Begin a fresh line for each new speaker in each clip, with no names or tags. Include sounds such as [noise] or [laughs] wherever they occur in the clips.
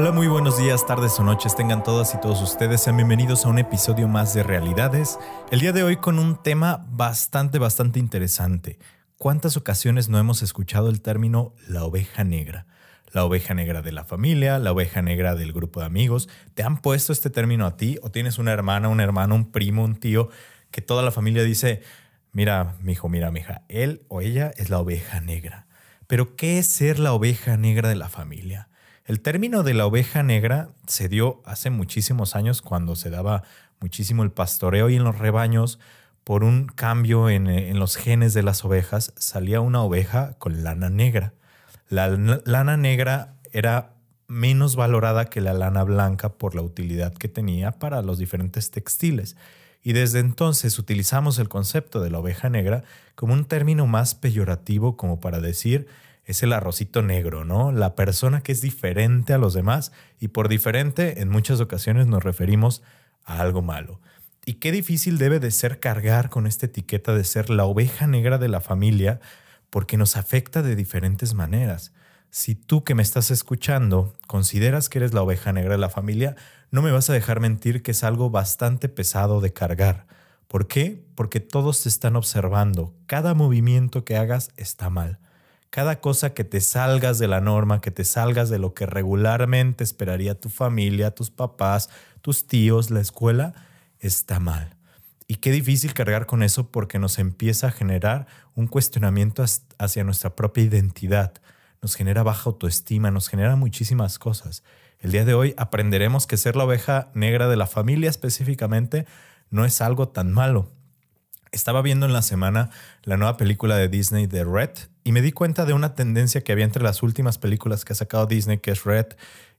Hola, muy buenos días, tardes o noches tengan todas y todos ustedes. Sean bienvenidos a un episodio más de Realidades. El día de hoy con un tema bastante, bastante interesante. ¿Cuántas ocasiones no hemos escuchado el término la oveja negra? La oveja negra de la familia, la oveja negra del grupo de amigos. ¿Te han puesto este término a ti? ¿O tienes una hermana, un hermano, un primo, un tío que toda la familia dice, mira, mi hijo, mira, mi hija, él o ella es la oveja negra? Pero ¿qué es ser la oveja negra de la familia? El término de la oveja negra se dio hace muchísimos años cuando se daba muchísimo el pastoreo y en los rebaños por un cambio en, los genes de las ovejas salía una oveja con lana negra. La lana negra era menos valorada que la lana blanca por la utilidad que tenía para los diferentes textiles. Y desde entonces utilizamos el concepto de la oveja negra como un término más peyorativo como para decir es el arrocito negro, ¿no? La persona que es diferente a los demás y por diferente en muchas ocasiones nos referimos a algo malo. Y qué difícil debe de ser cargar con esta etiqueta de ser la oveja negra de la familia porque nos afecta de diferentes maneras. Si tú que me estás escuchando consideras que eres la oveja negra de la familia, no me vas a dejar mentir que es algo bastante pesado de cargar. ¿Por qué? Porque todos te están observando. Cada movimiento que hagas está mal. Cada cosa que te salgas de la norma, que te salgas de lo que regularmente esperaría tu familia, tus papás, tus tíos, la escuela, está mal. Y qué difícil cargar con eso porque nos empieza a generar un cuestionamiento hacia nuestra propia identidad, nos genera baja autoestima, nos genera muchísimas cosas. El día de hoy aprenderemos que ser la oveja negra de la familia específicamente no es algo tan malo. Estaba viendo en la semana la nueva película de Disney de Red y me di cuenta de una tendencia que había entre las últimas películas que ha sacado Disney, que es Red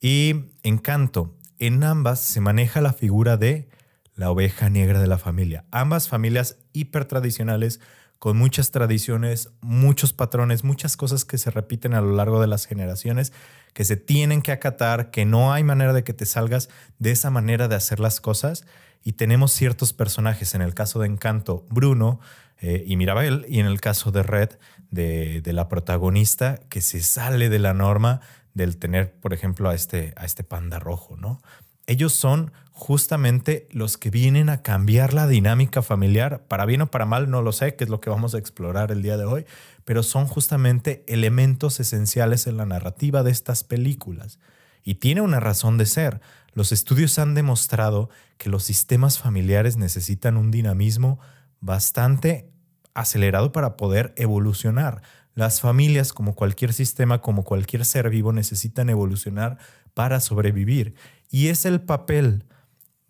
y Encanto. En ambas se maneja la figura de la oveja negra de la familia. Ambas familias hiper tradicionales con muchas tradiciones, muchos patrones, muchas cosas que se repiten a lo largo de las generaciones, que se tienen que acatar, que no hay manera de que te salgas de esa manera de hacer las cosas. Y tenemos ciertos personajes, en el caso de Encanto, Bruno eh, y Mirabel, y en el caso de Red, de, la protagonista, que se sale de la norma del tener, por ejemplo, a este, a este panda rojo, ¿no? Ellos son justamente los que vienen a cambiar la dinámica familiar, para bien o para mal, no lo sé, que es lo que vamos a explorar el día de hoy, pero son justamente elementos esenciales en la narrativa de estas películas. Y tiene una razón de ser. Los estudios han demostrado que los sistemas familiares necesitan un dinamismo bastante acelerado para poder evolucionar. Las familias, como cualquier sistema, como cualquier ser vivo, necesitan evolucionar para sobrevivir. Y es el papel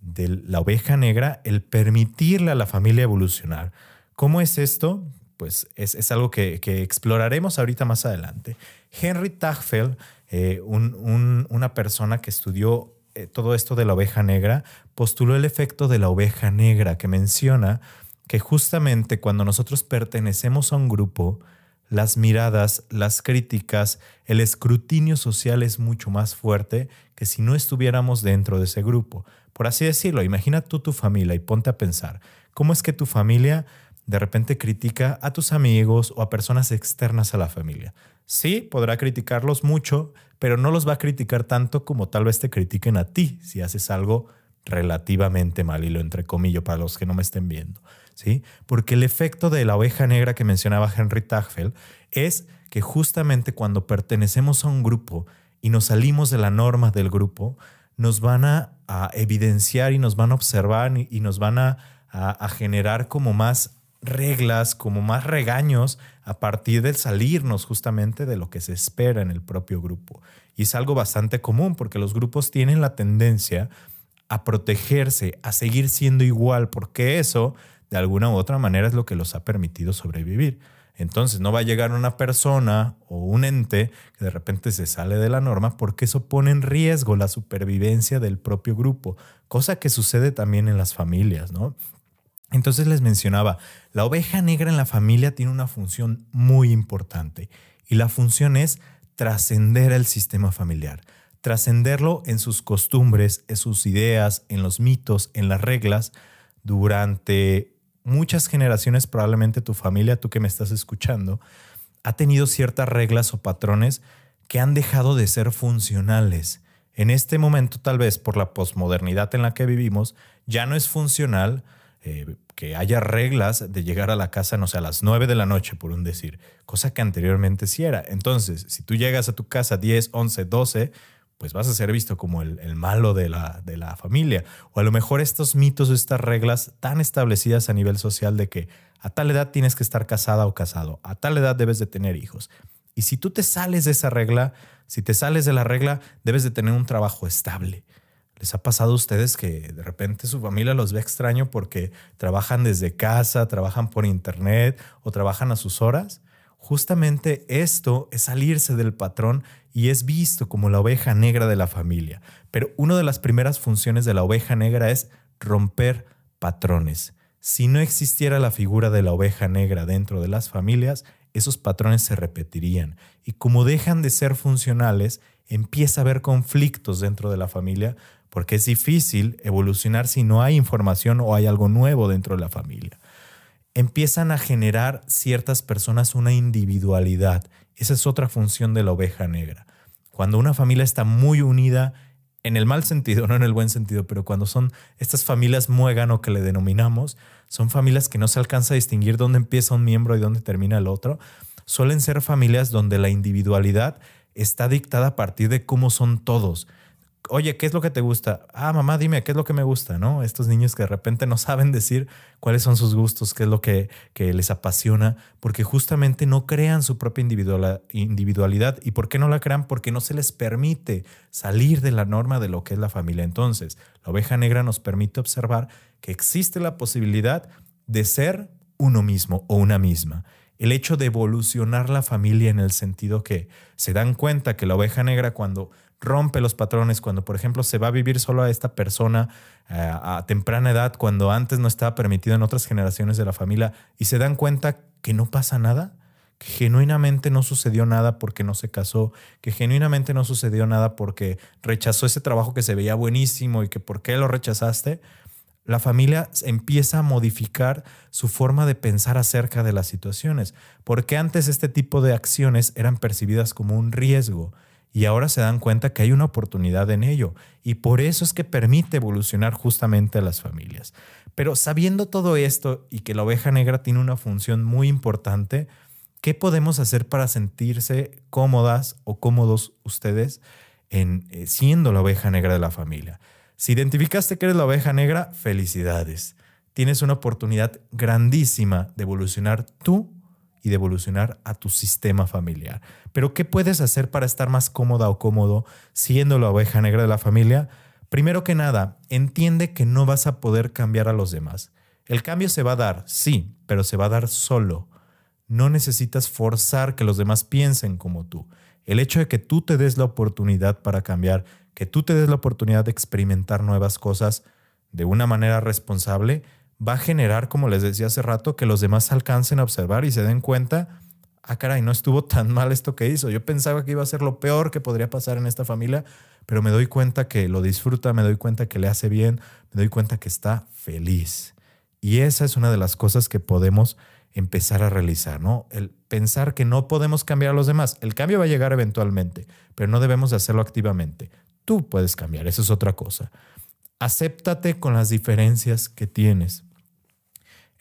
de la oveja negra el permitirle a la familia evolucionar. ¿Cómo es esto? Pues es, algo que, exploraremos ahorita más adelante. Henry Tagfeld, eh, una persona que estudió eh, todo esto de la oveja negra, postuló el efecto de la oveja negra que menciona que justamente cuando nosotros pertenecemos a un grupo, las miradas, las críticas, el escrutinio social es mucho más fuerte que si no estuviéramos dentro de ese grupo. Por así decirlo, imagina tú tu familia y ponte a pensar, ¿cómo es que tu familia de repente critica a tus amigos o a personas externas a la familia? Sí, podrá criticarlos mucho, pero no los va a criticar tanto como tal vez te critiquen a ti si haces algo relativamente mal, y lo entrecomillo para los que no me estén viendo. ¿sí? Porque el efecto de la oveja negra que mencionaba Henry Tagfeld es que justamente cuando pertenecemos a un grupo y nos salimos de la norma del grupo, nos van a, evidenciar y nos van a observar y, nos van a generar como más reglas, como más regaños a partir de salirnos justamente de lo que se espera en el propio grupo. Y es algo bastante común porque los grupos tienen la tendencia a protegerse, a seguir siendo igual, porque eso de alguna u otra manera es lo que los ha permitido sobrevivir. Entonces no va a llegar una persona o un ente que de repente se sale de la norma porque eso pone en riesgo la supervivencia del propio grupo, cosa que sucede también en las familias, ¿no? Entonces les mencionaba, la oveja negra en la familia tiene una función muy importante y la función es trascender el sistema familiar, trascenderlo en sus costumbres, en sus ideas, en los mitos, en las reglas, durante muchas generaciones, probablemente tu familia, tú que me estás escuchando, ha tenido ciertas reglas o patrones que han dejado de ser funcionales. En este momento, tal vez por la posmodernidad en la que vivimos, ya no es funcional eh, que haya reglas de llegar a la casa, no sé, a las 9 de la noche, por un decir, cosa que anteriormente sí era. Entonces, si tú llegas a tu casa 10, 11, 12, pues vas a ser visto como el, malo de la, de la familia. O a lo mejor estos mitos o estas reglas tan establecidas a nivel social de que a tal edad tienes que estar casada o casado, a tal edad debes de tener hijos. Y si tú te sales de esa regla, si te sales de la regla, debes de tener un trabajo estable. ¿Les ha pasado a ustedes que de repente su familia los ve extraño porque trabajan desde casa, trabajan por internet o trabajan a sus horas? Justamente esto es salirse del patrón y es visto como la oveja negra de la familia. Pero una de las primeras funciones de la oveja negra es romper patrones. Si no existiera la figura de la oveja negra dentro de las familias, esos patrones se repetirían. Y como dejan de ser funcionales, empieza a haber conflictos dentro de la familia porque es difícil evolucionar si no hay información o hay algo nuevo dentro de la familia. Empiezan a generar ciertas personas una individualidad. Esa es otra función de la oveja negra. Cuando una familia está muy unida, en el mal sentido, [laughs] no en el buen sentido, pero cuando son estas familias muégano que le denominamos, son familias que no se alcanza a distinguir dónde empieza un miembro y dónde termina el otro. Suelen ser familias donde la individualidad está dictada a partir de cómo son todos oye, ¿qué es lo que te gusta? Ah, mamá, dime, ¿qué es lo que me gusta? ¿No? Estos niños que de repente no saben decir cuáles son sus gustos, qué es lo que, que les apasiona, porque justamente no crean su propia individualidad. ¿Y por qué no la crean? Porque no se les permite salir de la norma de lo que es la familia. Entonces, la oveja negra nos permite observar que existe la posibilidad de ser uno mismo o una misma el hecho de evolucionar la familia en el sentido que se dan cuenta que la oveja negra cuando rompe los patrones, cuando por ejemplo se va a vivir solo a esta persona eh, a temprana edad, cuando antes no estaba permitido en otras generaciones de la familia, y se dan cuenta que no pasa nada, que genuinamente no sucedió nada porque no se casó, que genuinamente no sucedió nada porque rechazó ese trabajo que se veía buenísimo y que por qué lo rechazaste, la familia empieza a modificar su forma de pensar acerca de las situaciones, porque antes este tipo de acciones eran percibidas como un riesgo y ahora se dan cuenta que hay una oportunidad en ello y por eso es que permite evolucionar justamente a las familias. Pero sabiendo todo esto y que la oveja negra tiene una función muy importante, ¿qué podemos hacer para sentirse cómodas o cómodos ustedes en eh, siendo la oveja negra de la familia? Si identificaste que eres la oveja negra, felicidades. Tienes una oportunidad grandísima de evolucionar tú y de evolucionar a tu sistema familiar. Pero ¿qué puedes hacer para estar más cómoda o cómodo siendo la oveja negra de la familia? Primero que nada, entiende que no vas a poder cambiar a los demás. El cambio se va a dar, sí, pero se va a dar solo. No necesitas forzar que los demás piensen como tú. El hecho de que tú te des la oportunidad para cambiar, que tú te des la oportunidad de experimentar nuevas cosas de una manera responsable, va a generar, como les decía hace rato, que los demás alcancen a observar y se den cuenta, ah, caray, no estuvo tan mal esto que hizo. Yo pensaba que iba a ser lo peor que podría pasar en esta familia, pero me doy cuenta que lo disfruta, me doy cuenta que le hace bien, me doy cuenta que está feliz. Y esa es una de las cosas que podemos empezar a realizar, ¿no? El pensar que no podemos cambiar a los demás. El cambio va a llegar eventualmente, pero no debemos hacerlo activamente. Tú puedes cambiar, eso es otra cosa. Acéptate con las diferencias que tienes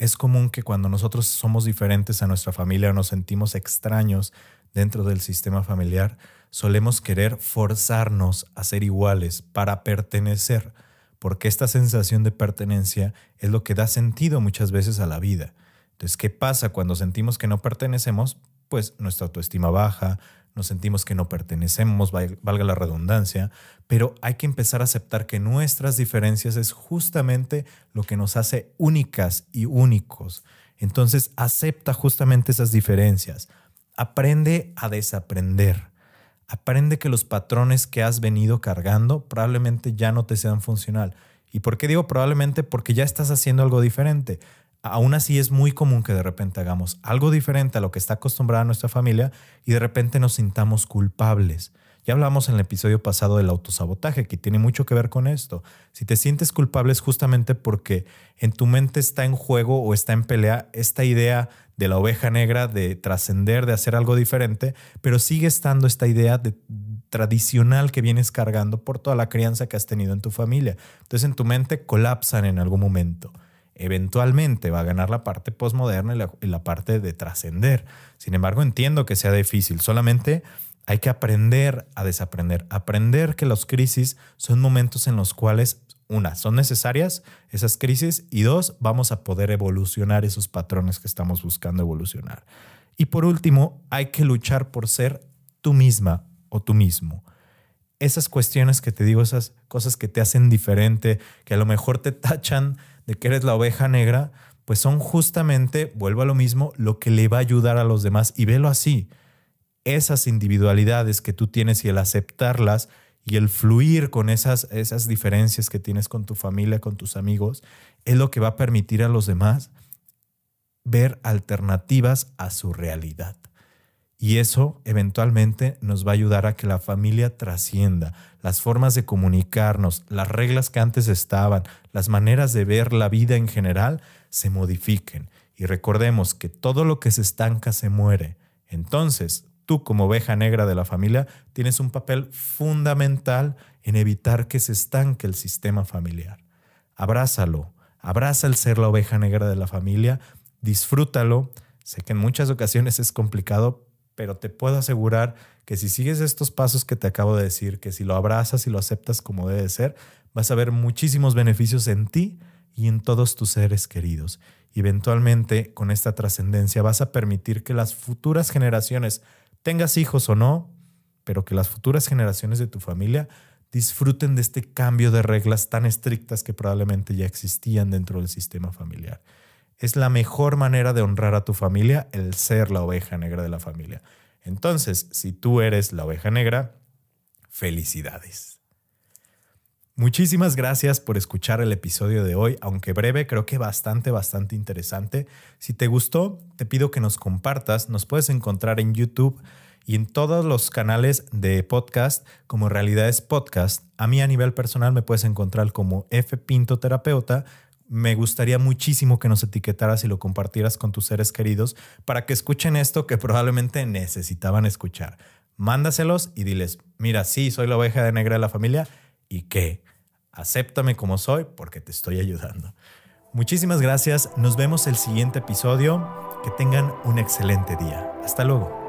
es común que cuando nosotros somos diferentes a nuestra familia o nos sentimos extraños dentro del sistema familiar, solemos querer forzarnos a ser iguales para pertenecer, porque esta sensación de pertenencia es lo que da sentido muchas veces a la vida. Entonces, ¿qué pasa cuando sentimos que no pertenecemos? Pues nuestra autoestima baja, nos sentimos que no pertenecemos, valga la redundancia, pero hay que empezar a aceptar que nuestras diferencias es justamente lo que nos hace únicas y únicos. Entonces, acepta justamente esas diferencias. Aprende a desaprender. Aprende que los patrones que has venido cargando probablemente ya no te sean funcional. ¿Y por qué digo probablemente? Porque ya estás haciendo algo diferente aún así es muy común que de repente hagamos algo diferente a lo que está acostumbrada nuestra familia y de repente nos sintamos culpables. Ya hablamos en el episodio pasado del autosabotaje, que tiene mucho que ver con esto. Si te sientes culpable es justamente porque en tu mente está en juego o está en pelea esta idea de la oveja negra de trascender, de hacer algo diferente, pero sigue estando esta idea de tradicional que vienes cargando por toda la crianza que has tenido en tu familia. Entonces en tu mente colapsan en algún momento. Eventualmente va a ganar la parte postmoderna y la, y la parte de trascender. Sin embargo, entiendo que sea difícil. Solamente hay que aprender a desaprender. Aprender que las crisis son momentos en los cuales una, son necesarias esas crisis y dos, vamos a poder evolucionar esos patrones que estamos buscando evolucionar. Y por último, hay que luchar por ser tú misma o tú mismo. Esas cuestiones que te digo, esas cosas que te hacen diferente, que a lo mejor te tachan que eres la oveja negra, pues son justamente, vuelvo a lo mismo, lo que le va a ayudar a los demás y velo así. Esas individualidades que tú tienes y el aceptarlas y el fluir con esas, esas diferencias que tienes con tu familia, con tus amigos, es lo que va a permitir a los demás ver alternativas a su realidad. Y eso eventualmente nos va a ayudar a que la familia trascienda, las formas de comunicarnos, las reglas que antes estaban, las maneras de ver la vida en general se modifiquen. Y recordemos que todo lo que se estanca se muere. Entonces, tú como oveja negra de la familia tienes un papel fundamental en evitar que se estanque el sistema familiar. Abrázalo, abraza el ser la oveja negra de la familia, disfrútalo. Sé que en muchas ocasiones es complicado, pero te puedo asegurar que si sigues estos pasos que te acabo de decir, que si lo abrazas y lo aceptas como debe ser, vas a ver muchísimos beneficios en ti y en todos tus seres queridos. Y eventualmente, con esta trascendencia, vas a permitir que las futuras generaciones tengas hijos o no, pero que las futuras generaciones de tu familia disfruten de este cambio de reglas tan estrictas que probablemente ya existían dentro del sistema familiar. Es la mejor manera de honrar a tu familia el ser la oveja negra de la familia. Entonces, si tú eres la oveja negra, felicidades. Muchísimas gracias por escuchar el episodio de hoy, aunque breve, creo que bastante, bastante interesante. Si te gustó, te pido que nos compartas. Nos puedes encontrar en YouTube y en todos los canales de podcast como Realidades Podcast. A mí a nivel personal me puedes encontrar como F Pinto Terapeuta. Me gustaría muchísimo que nos etiquetaras y lo compartieras con tus seres queridos para que escuchen esto que probablemente necesitaban escuchar. Mándaselos y diles, mira, sí, soy la oveja de negra de la familia y qué Acéptame como soy porque te estoy ayudando. Muchísimas gracias. Nos vemos el siguiente episodio. Que tengan un excelente día. Hasta luego.